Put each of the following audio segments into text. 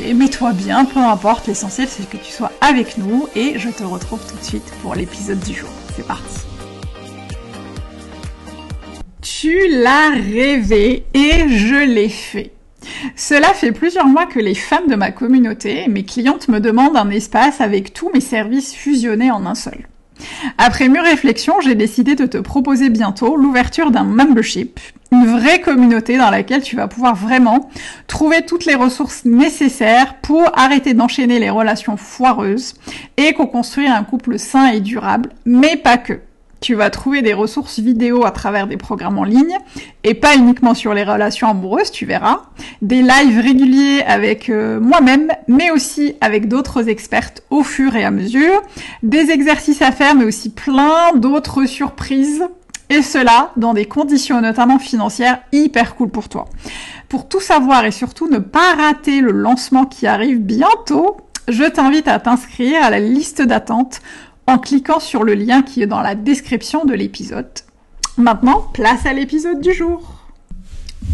mets-toi bien, peu importe, l'essentiel c'est que tu sois avec nous et je te retrouve tout de suite pour l'épisode du jour. C'est parti. Tu l'as rêvé et je l'ai fait. Cela fait plusieurs mois que les femmes de ma communauté, mes clientes me demandent un espace avec tous mes services fusionnés en un seul. Après mûre réflexion, j'ai décidé de te proposer bientôt l'ouverture d'un membership, une vraie communauté dans laquelle tu vas pouvoir vraiment trouver toutes les ressources nécessaires pour arrêter d'enchaîner les relations foireuses et co-construire un couple sain et durable, mais pas que. Tu vas trouver des ressources vidéo à travers des programmes en ligne et pas uniquement sur les relations amoureuses, tu verras. Des lives réguliers avec euh, moi-même, mais aussi avec d'autres expertes au fur et à mesure. Des exercices à faire, mais aussi plein d'autres surprises. Et cela dans des conditions notamment financières hyper cool pour toi. Pour tout savoir et surtout ne pas rater le lancement qui arrive bientôt, je t'invite à t'inscrire à la liste d'attente en cliquant sur le lien qui est dans la description de l'épisode. Maintenant, place à l'épisode du jour.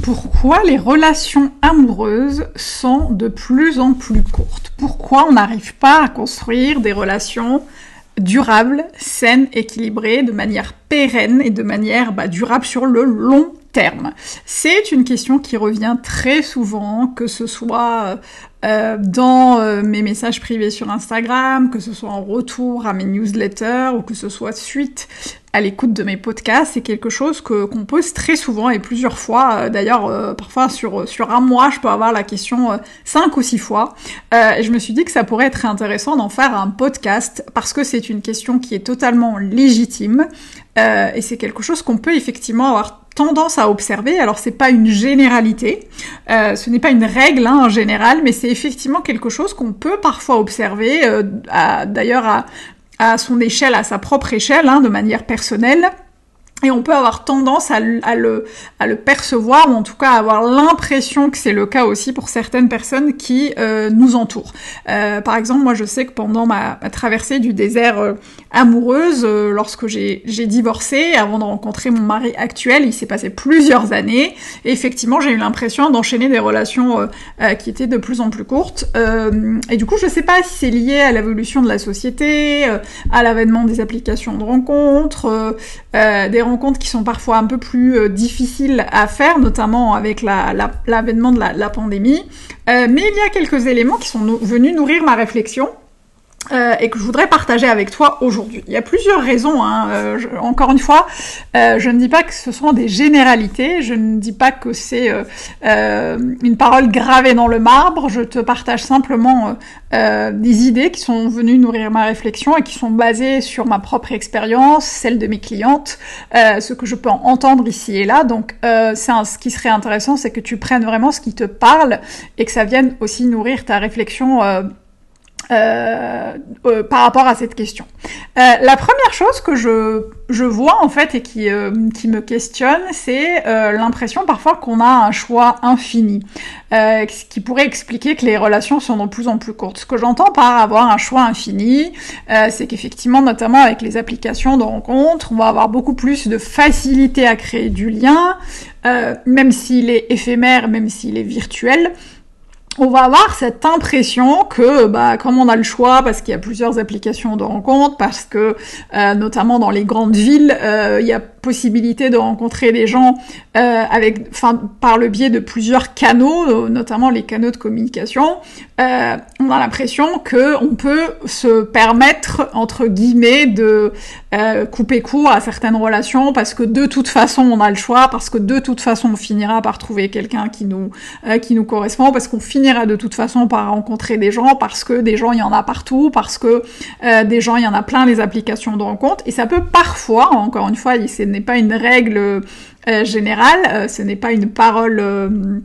Pourquoi les relations amoureuses sont de plus en plus courtes? Pourquoi on n'arrive pas à construire des relations durables, saines, équilibrées, de manière pérenne et de manière bah, durable sur le long C'est une question qui revient très souvent, que ce soit euh, dans euh, mes messages privés sur Instagram, que ce soit en retour à mes newsletters ou que ce soit suite à l'écoute de mes podcasts, c'est quelque chose que qu'on pose très souvent et plusieurs fois. Euh, d'ailleurs, parfois sur sur un mois, je peux avoir la question cinq ou six fois. et je me suis dit que ça pourrait être intéressant d'en faire un podcast parce que c'est une question qui est totalement légitime et c'est quelque chose qu'on peut effectivement avoir tendance à observer. Alors c'est pas une généralité, euh, ce n'est pas une règle hein, en général, mais c'est effectivement quelque chose qu'on peut parfois observer, euh, d'ailleurs à, son échelle, à sa propre échelle, hein, de manière personnelle. Et on peut avoir tendance à, le, percevoir, ou en tout cas avoir l'impression que c'est le cas aussi pour certaines personnes qui euh, nous entourent. Euh, par exemple, moi je sais que pendant ma, traversée du désert euh, amoureuse, lorsque j'ai divorcé, avant de rencontrer mon mari actuel, il s'est passé plusieurs années, effectivement j'ai eu l'impression d'enchaîner des relations qui étaient de plus en plus courtes. et du coup, je sais pas si c'est lié à l'évolution de la société, à l'avènement des applications de rencontres, des rencontres qui sont parfois un peu plus euh, difficiles à faire, notamment avec l'avènement de la, pandémie. Euh, mais il y a quelques éléments qui sont venus nourrir ma réflexion. Euh, et que je voudrais partager avec toi aujourd'hui. Il y a plusieurs raisons. Hein. Euh, encore une fois, euh, je ne dis pas que ce sont des généralités, je ne dis pas que c'est une parole gravée dans le marbre. Je te partage simplement des idées qui sont venues nourrir ma réflexion et qui sont basées sur ma propre expérience, celle de mes clientes, ce que je peux entendre ici et là. Donc, c'est ce qui serait intéressant, c'est que tu prennes vraiment ce qui te parle et que ça vienne aussi nourrir ta réflexion euh, euh, par rapport à cette question. Euh, la première chose que je, je vois en fait et qui, euh, qui me questionne, c'est euh, l'impression parfois qu'on a un choix infini, ce qui pourrait expliquer que les relations sont de plus en plus courtes. Ce que j'entends par avoir un choix infini, c'est qu'effectivement, notamment avec les applications de rencontres, on va avoir beaucoup plus de facilité à créer du lien, même s'il est éphémère, même s'il est virtuel. On va avoir cette impression que, bah, comme on a le choix, parce qu'il y a plusieurs applications de rencontre, parce que, euh, notamment dans les grandes villes, euh, il y a possibilité de rencontrer des gens euh, avec, enfin, par le biais de plusieurs canaux, notamment les canaux de communication. On a l'impression que on peut se permettre entre guillemets de euh, couper court à certaines relations parce que de toute façon on a le choix, parce que de toute façon on finira par trouver quelqu'un qui nous qui nous correspond, parce qu'on finira de toute façon par rencontrer des gens, parce que des gens il y en a partout, parce que des gens il y en a plein les applications de rencontre et ça peut parfois, encore une fois, c'est n'est pas une règle euh, générale, euh, ce n'est pas une parole.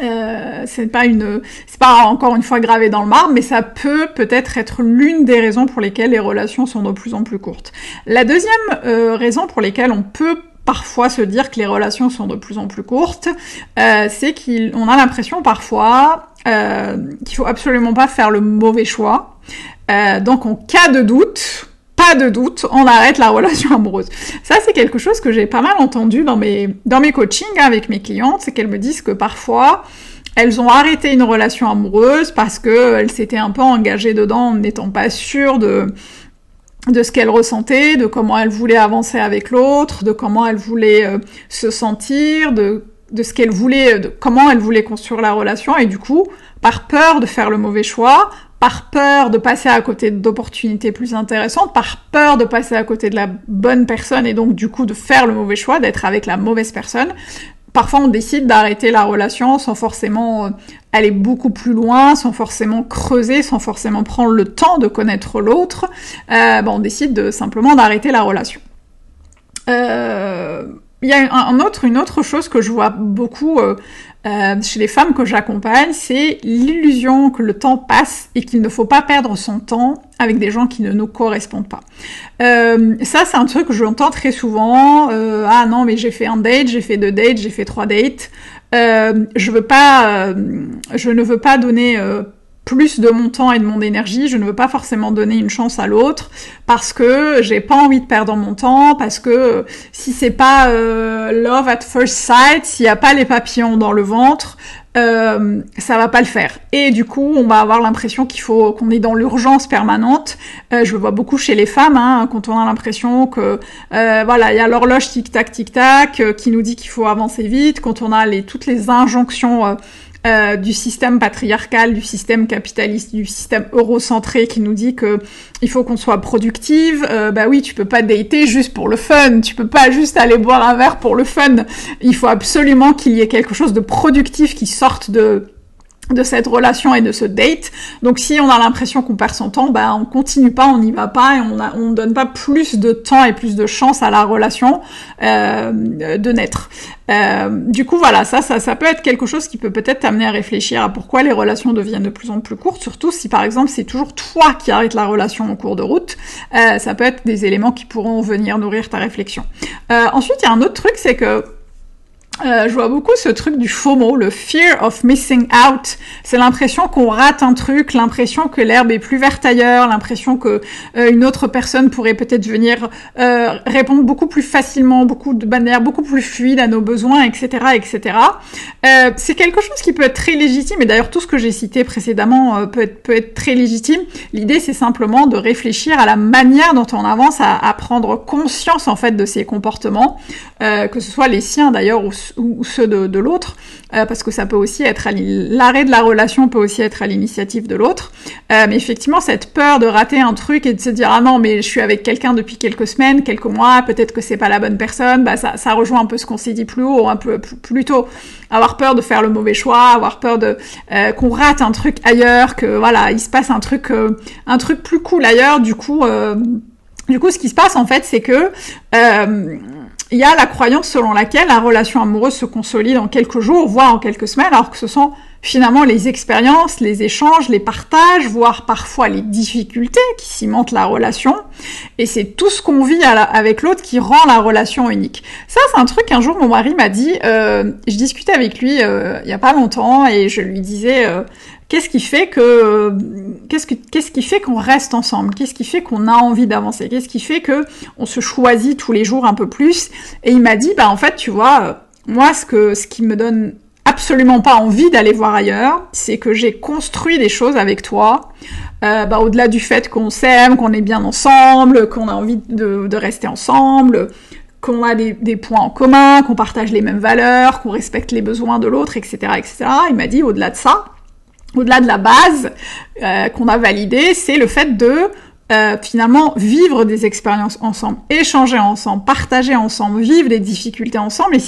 Euh, c'est pas une, c'est pas encore une fois gravé dans le marbre, mais ça peut peut-être être l'une des raisons pour lesquelles les relations sont de plus en plus courtes. La deuxième raison pour lesquelles on peut parfois se dire que les relations sont de plus en plus courtes, c'est qu'on a l'impression parfois qu'il faut absolument pas faire le mauvais choix. donc en cas de doute, de doute, on arrête la relation amoureuse. Ça, c'est quelque chose que j'ai pas mal entendu dans mes, dans mes coachings avec mes clientes, c'est qu'elles me disent que parfois, elles ont arrêté une relation amoureuse parce que elles s'étaient un peu engagées dedans en n'étant pas sûres de, de ce qu'elles ressentaient, de comment elles voulaient avancer avec l'autre, de comment elles voulaient euh, se sentir, de, de ce qu'elles voulaient, de comment elles voulaient construire la relation, et du coup, par peur de faire le mauvais choix, par peur de passer à côté d'opportunités plus intéressantes, par peur de passer à côté de la bonne personne et donc du coup de faire le mauvais choix, d'être avec la mauvaise personne. Parfois on décide d'arrêter la relation sans forcément euh, aller beaucoup plus loin, sans forcément creuser, sans forcément prendre le temps de connaître l'autre. Euh, on décide de, simplement d'arrêter la relation. Euh, il y a un, autre, une autre chose que je vois beaucoup euh, euh, chez les femmes que j'accompagne, c'est l'illusion que le temps passe et qu'il ne faut pas perdre son temps avec des gens qui ne nous correspondent pas. Euh, ça, c'est un truc que j'entends très souvent. Ah non, mais j'ai fait un date, j'ai fait deux dates, j'ai fait trois dates. Je veux pas, je ne veux pas donner plus de mon temps et de mon énergie, je ne veux pas forcément donner une chance à l'autre parce que j'ai pas envie de perdre mon temps, parce que si c'est pas euh, love at first sight, s'il y a pas les papillons dans le ventre, euh, ça va pas le faire. Et du coup, on va avoir l'impression qu'il faut qu'on est dans l'urgence permanente. Euh, je le vois beaucoup chez les femmes, hein, quand on a l'impression que euh, voilà, il y a l'horloge tic tac tic tac qui nous dit qu'il faut avancer vite, quand on a toutes les injonctions euh, du système patriarcal, du système capitaliste, du système eurocentré qui nous dit que il faut qu'on soit productive. Euh, bah oui, tu peux pas dater juste pour le fun, tu peux pas juste aller boire un verre pour le fun. Il faut absolument qu'il y ait quelque chose de productif qui sorte de de cette relation et de ce date. Donc si on a l'impression qu'on perd son temps, bah on continue pas, on n'y va pas et on a, on donne pas plus de temps et plus de chance à la relation euh, de naître. Euh, du coup voilà, ça, ça, ça peut être quelque chose qui peut peut-être t'amener à réfléchir à pourquoi les relations deviennent de plus en plus courtes, surtout si par exemple c'est toujours toi qui arrêtes la relation en cours de route. Euh, ça peut être des éléments qui pourront venir nourrir ta réflexion. Euh, ensuite il y a un autre truc, c'est que euh, je vois beaucoup ce truc du FOMO, le fear of missing out. C'est l'impression qu'on rate un truc, l'impression que l'herbe est plus verte ailleurs, l'impression que euh, une autre personne pourrait peut-être venir euh, répondre beaucoup plus facilement, beaucoup de manière beaucoup plus fluide à nos besoins, etc., etc. c'est quelque chose qui peut être très légitime. Et d'ailleurs, tout ce que j'ai cité précédemment peut être très légitime. L'idée, c'est simplement de réfléchir à la manière dont on avance à, prendre conscience en fait de ces comportements, que ce soit les siens d'ailleurs ou ou ceux de, l'autre, euh, parce que ça peut aussi être l'arrêt de la relation peut aussi être à l'initiative de l'autre. Euh, mais effectivement, cette peur de rater un truc et de se dire ah non mais je suis avec quelqu'un depuis quelques semaines, quelques mois, peut-être que c'est pas la bonne personne, bah ça, ça rejoint un peu ce qu'on s'est dit plus haut, un peu plus tôt. Avoir peur de faire le mauvais choix, avoir peur de euh, qu'on rate un truc ailleurs, que voilà il se passe un truc un truc plus cool ailleurs. Du coup. Du coup, ce qui se passe en fait, c'est que il y a la croyance selon laquelle la relation amoureuse se consolide en quelques jours, voire en quelques semaines, alors que ce sont finalement les expériences, les échanges, les partages, voire parfois les difficultés qui cimentent la relation. Et c'est tout ce qu'on vit avec l'autre qui rend la relation unique. Ça, c'est un truc qu'un jour mon mari m'a dit. Euh, je discutais avec lui euh, il y a pas longtemps et je lui disais. Euh, Qu'est-ce qui fait que qu'est-ce qu'est-ce qui fait qu'on reste ensemble? Qu'est-ce qui fait qu'on a envie d'avancer? Qu'est-ce qui fait que on se choisit tous les jours un peu plus? Et il m'a dit bah en fait tu vois moi ce que ce qui me donne absolument pas envie d'aller voir ailleurs, c'est que j'ai construit des choses avec toi, euh, bah, au-delà du fait qu'on s'aime, qu'on est bien ensemble, qu'on a envie de, rester ensemble, qu'on a des, des, points en commun, qu'on partage les mêmes valeurs, qu'on respecte les besoins de l'autre, etc., etc. Il m'a dit au-delà de ça, au-delà de la base euh, qu'on a validée, c'est le fait de euh, finalement vivre des expériences ensemble, échanger ensemble, partager ensemble, vivre les difficultés ensemble, et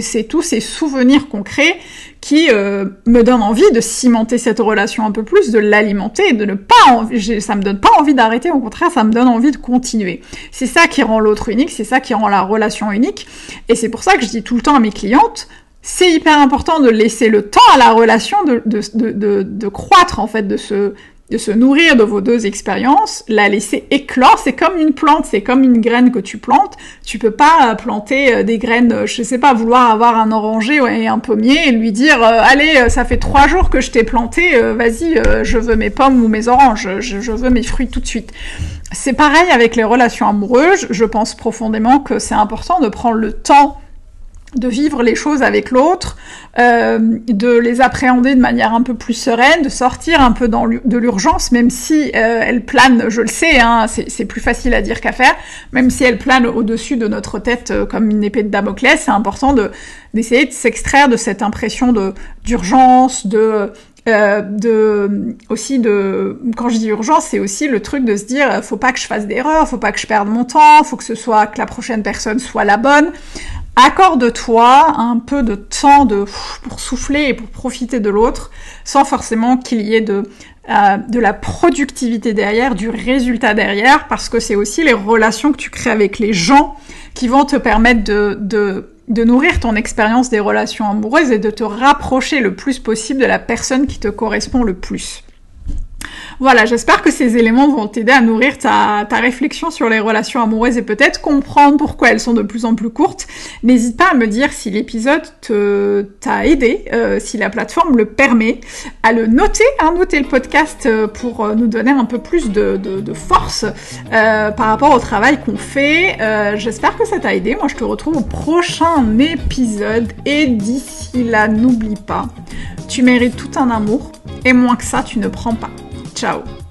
c'est tous ces souvenirs concrets qui euh, me donnent envie de cimenter cette relation un peu plus, de l'alimenter, de ne pas, ça me donne pas envie d'arrêter, au contraire, ça me donne envie de continuer. C'est ça qui rend l'autre unique, c'est ça qui rend la relation unique, et c'est pour ça que je dis tout le temps à mes clientes, c'est hyper important de laisser le temps à la relation de, de, de, de, croître, en fait, de se, de se nourrir de vos deux expériences, la laisser éclore, c'est comme une plante, c'est comme une graine que tu plantes. Tu peux pas euh, planter euh, des graines, euh, je sais pas, vouloir avoir un oranger et un pommier et lui dire allez, ça fait trois jours que je t'ai planté, vas-y, je veux mes pommes ou mes oranges, je, je veux mes fruits tout de suite. C'est pareil avec les relations amoureuses. Je pense profondément que c'est important de prendre le temps de vivre les choses avec l'autre, euh, de les appréhender de manière un peu plus sereine, de sortir un peu dans de l'urgence, même si euh, elle plane, je le sais, hein, c'est plus facile à dire qu'à faire, même si elle plane au-dessus de notre tête euh, comme une épée de Damoclès, c'est important de d'essayer de s'extraire de cette impression d'urgence, de euh, de aussi de quand je dis urgence, c'est aussi le truc de se dire faut pas que je fasse d'erreur, faut pas que je perde mon temps, faut que ce soit que la prochaine personne soit la bonne. Accorde-toi un peu de temps pour souffler et pour profiter de l'autre, sans forcément qu'il y ait de, euh, de la productivité derrière, du résultat derrière, parce que c'est aussi les relations que tu crées avec les gens qui vont te permettre de, de, de nourrir ton expérience des relations amoureuses et de te rapprocher le plus possible de la personne qui te correspond le plus. Voilà, j'espère que ces éléments vont t'aider à nourrir ta, réflexion sur les relations amoureuses et peut-être comprendre pourquoi elles sont de plus en plus courtes. N'hésite pas à me dire si l'épisode t'a aidé, euh, si la plateforme le permet, à le noter, à noter le podcast euh, pour euh, nous donner un peu plus de, force par rapport au travail qu'on fait. J'espère que ça t'a aidé. Moi, je te retrouve au prochain épisode et d'ici là, n'oublie pas, tu mérites tout un amour et moins que ça, tu ne prends pas. Ciao